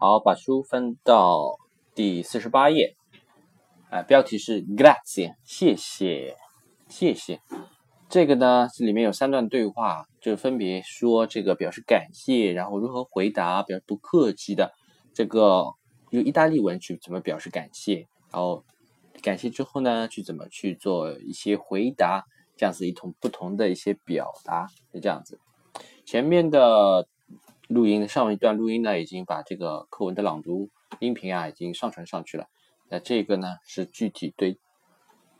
好，把书翻到第四十八页，啊，标题是 Grazie，谢谢，谢谢。这个呢，这里面有三段对话，就分别说这个表示感谢，然后如何回答，表示不客气的。这个用意大利文去怎么表示感谢，然后感谢之后呢，去怎么去做一些回答，这样子一同不同的一些表达，是这样子。前面的。录音上一段录音呢，已经把这个课文的朗读音频啊，已经上传上去了。那这个呢，是具体对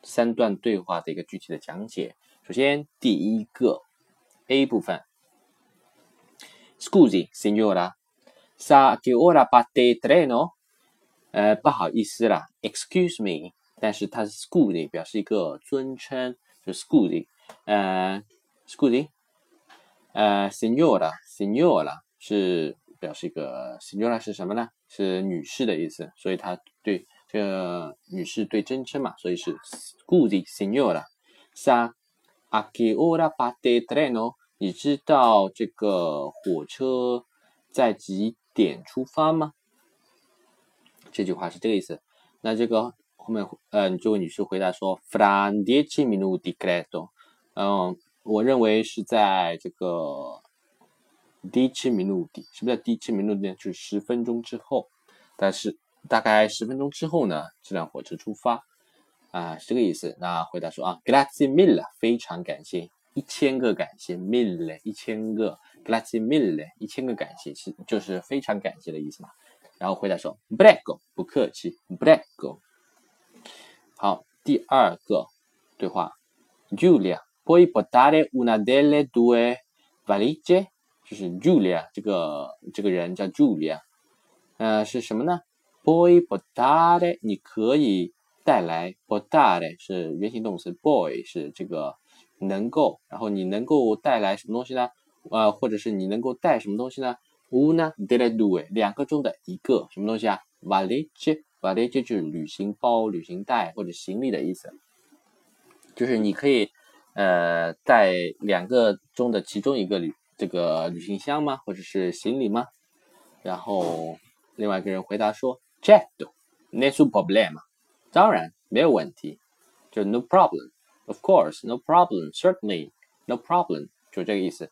三段对话的一个具体的讲解。首先，第一个 A 部分，Scusi signora, sa che ora parte il treno？呃，不好意思啦，Excuse me。但是它是 Scusi 表示一个尊称，就 Scusi。呃，Scusi，呃，signora，signora。是表示一个 signora 是什么呢？是女士的意思，所以它对这个女士对真称嘛，所以是 good signora sa a che ora parte treno？你知道这个火车在几点出发吗？这句话是这个意思。那这个后面呃，这位女士回答说 fra dieci minuti credo。嗯，我认为是在这个。第七名录底什么叫第七名录呢？就是十分钟之后，但是大概十分钟之后呢，这辆火车出发啊，是这个意思。那回答说啊，grazie mille，非常感谢，一千个感谢，mille 一千个，grazie mille 一千个感谢，是就是非常感谢的意思嘛。然后回答说，prego 不客气，prego。好，第二个对话，Julia，puoi portare una delle due valigie？就是 Julia 这个这个人叫 Julia，呃，是什么呢？Boy portare，你可以带来 portare 是原形动词，boy 是这个能够，然后你能够带来什么东西呢？呃，或者是你能够带什么东西呢？Una d e l e due，两个中的一个什么东西啊？valige，valige 就是旅行包、旅行袋或者行李的意思，就是你可以呃带两个中的其中一个旅。这个旅行箱吗？或者是行李吗？然后另外一个人回答说：“Certo, nessun problema。”当然没有问题，就 “no problem”。Of course, no problem. Certainly, no problem. 就这个意思。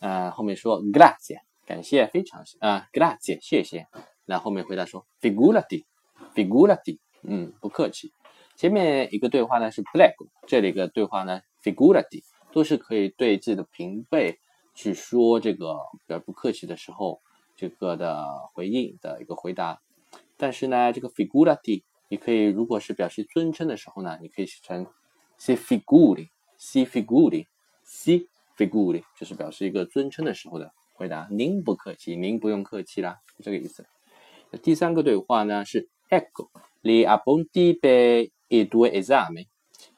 呃，后面说 “grazie”，感谢，非常啊，“grazie”，谢谢。然后后面回答说：“figurati, figurati。”嗯，不客气。前面一个对话呢是 “black”，这里一个对话呢 “figurati”，都是可以对自己的平辈。去说这个比较不客气的时候，这个的回应的一个回答。但是呢，这个 figurati 你可以如果是表示尊称的时候呢，你可以写成 si figuri，si figuri，si figuri，就是表示一个尊称的时候的回答。您不客气，您不用客气啦，是这个意思。第三个对话呢是 ecco li appunti b e e due esami，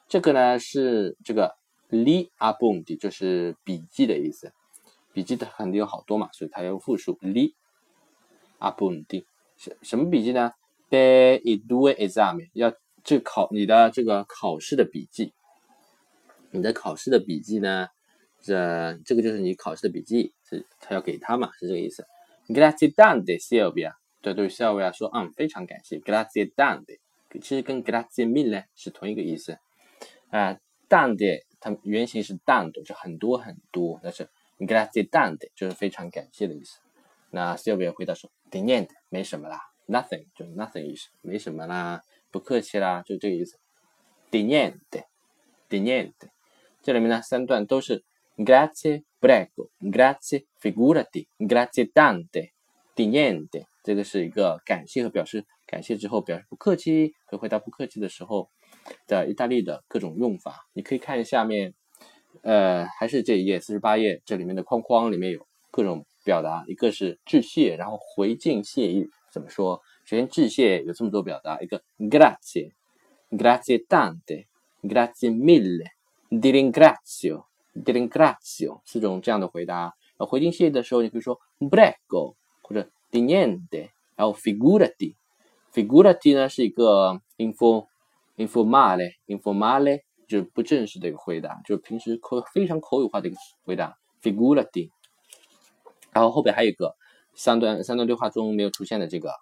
这个呢是这个 li appunti 就是笔记的意思。笔记的肯定有好多嘛，所以它要复数。li appunti 什什么笔记呢？per i due esami 要这考你的这个考试的笔记。你的考试的笔记呢？这这个就是你考试的笔记，是他要给他嘛，是这个意思。Grazie tante, Silvia。对对，Silvia 说，嗯，非常感谢。Grazie tante，其实跟 Grazie mille 是同一个意思。啊，tante 它原型是 tanto，就很多很多，但是。Grazie tante 就是非常感谢的意思。那 Sylvia 回答说：“di niente，没什么啦，nothing 就 nothing 意思，没什么啦，不客气啦，就这个意思。di niente，di niente，这里面呢三段都是 Grazie，prego，Grazie，figurati，Grazie tante，di niente，这个是一个感谢和表示感谢之后表示不客气和回答不客气的时候的意大利的各种用法。你可以看下面。呃，还是这一页四十八页，这里面的框框里面有各种表达，一个是致谢，然后回敬谢意怎么说？首先致谢有这么多表达，一个 grazie，grazie tante，grazie mille，di ringrazio，di ringrazio，四种这样的回答。呃，回敬谢意的时候，你可以说 prego 或者 di niente，然后 figurati，figurati 呢是一个 inform，informale，informale。就是不正式的一个回答，就是平时口非常口语化的一个回答。Figurati，然后后边还有一个三段三段对话中没有出现的这个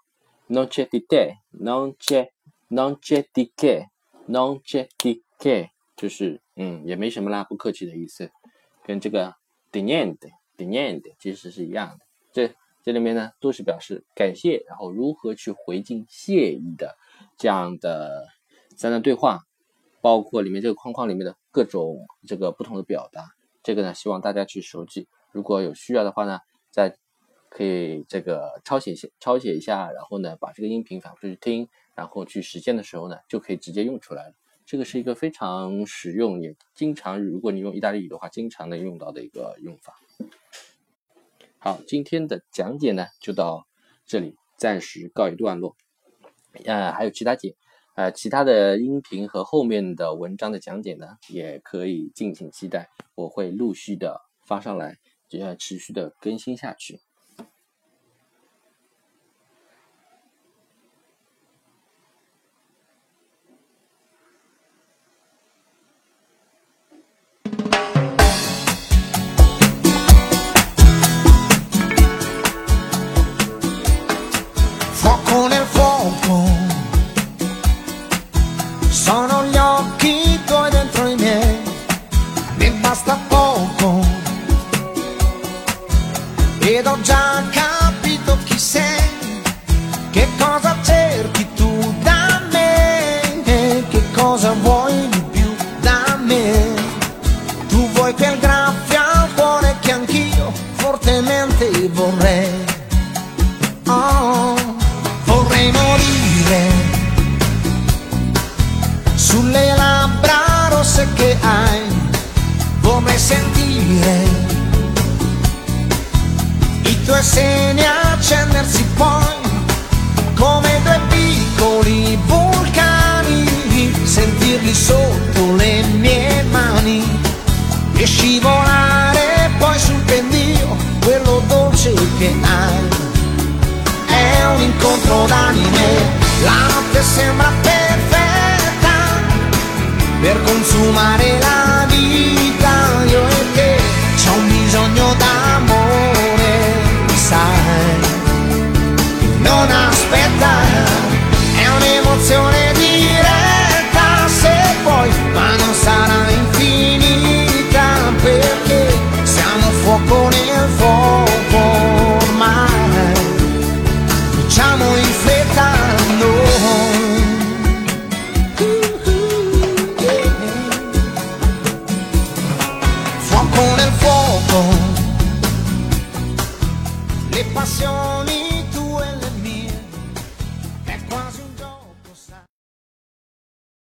non c'è di te，non c'è non c'è di che，non c'è di che，就是嗯也没什么啦，不客气的意思，跟这个 di niente di niente 其实是一样的。这这里面呢都是表示感谢，然后如何去回敬谢意的这样的三段对话，包括里面这个框框里面的各种这个不同的表达。这个呢，希望大家去熟记。如果有需要的话呢，再可以这个抄写写抄写一下，然后呢，把这个音频反复去听，然后去实践的时候呢，就可以直接用出来了。这个是一个非常实用，也经常如果你用意大利语的话，经常能用到的一个用法。好，今天的讲解呢就到这里，暂时告一段落。呃，还有其他解。呃，其他的音频和后面的文章的讲解呢，也可以敬请期待，我会陆续的发上来，就要持续的更新下去。Sono gli occhi tuoi dentro i miei, mi basta poco. Ed ho già capito sulle labbra rosse che hai, come sentire i tuoi seni accendersi poi come due piccoli bambini. Per consumare la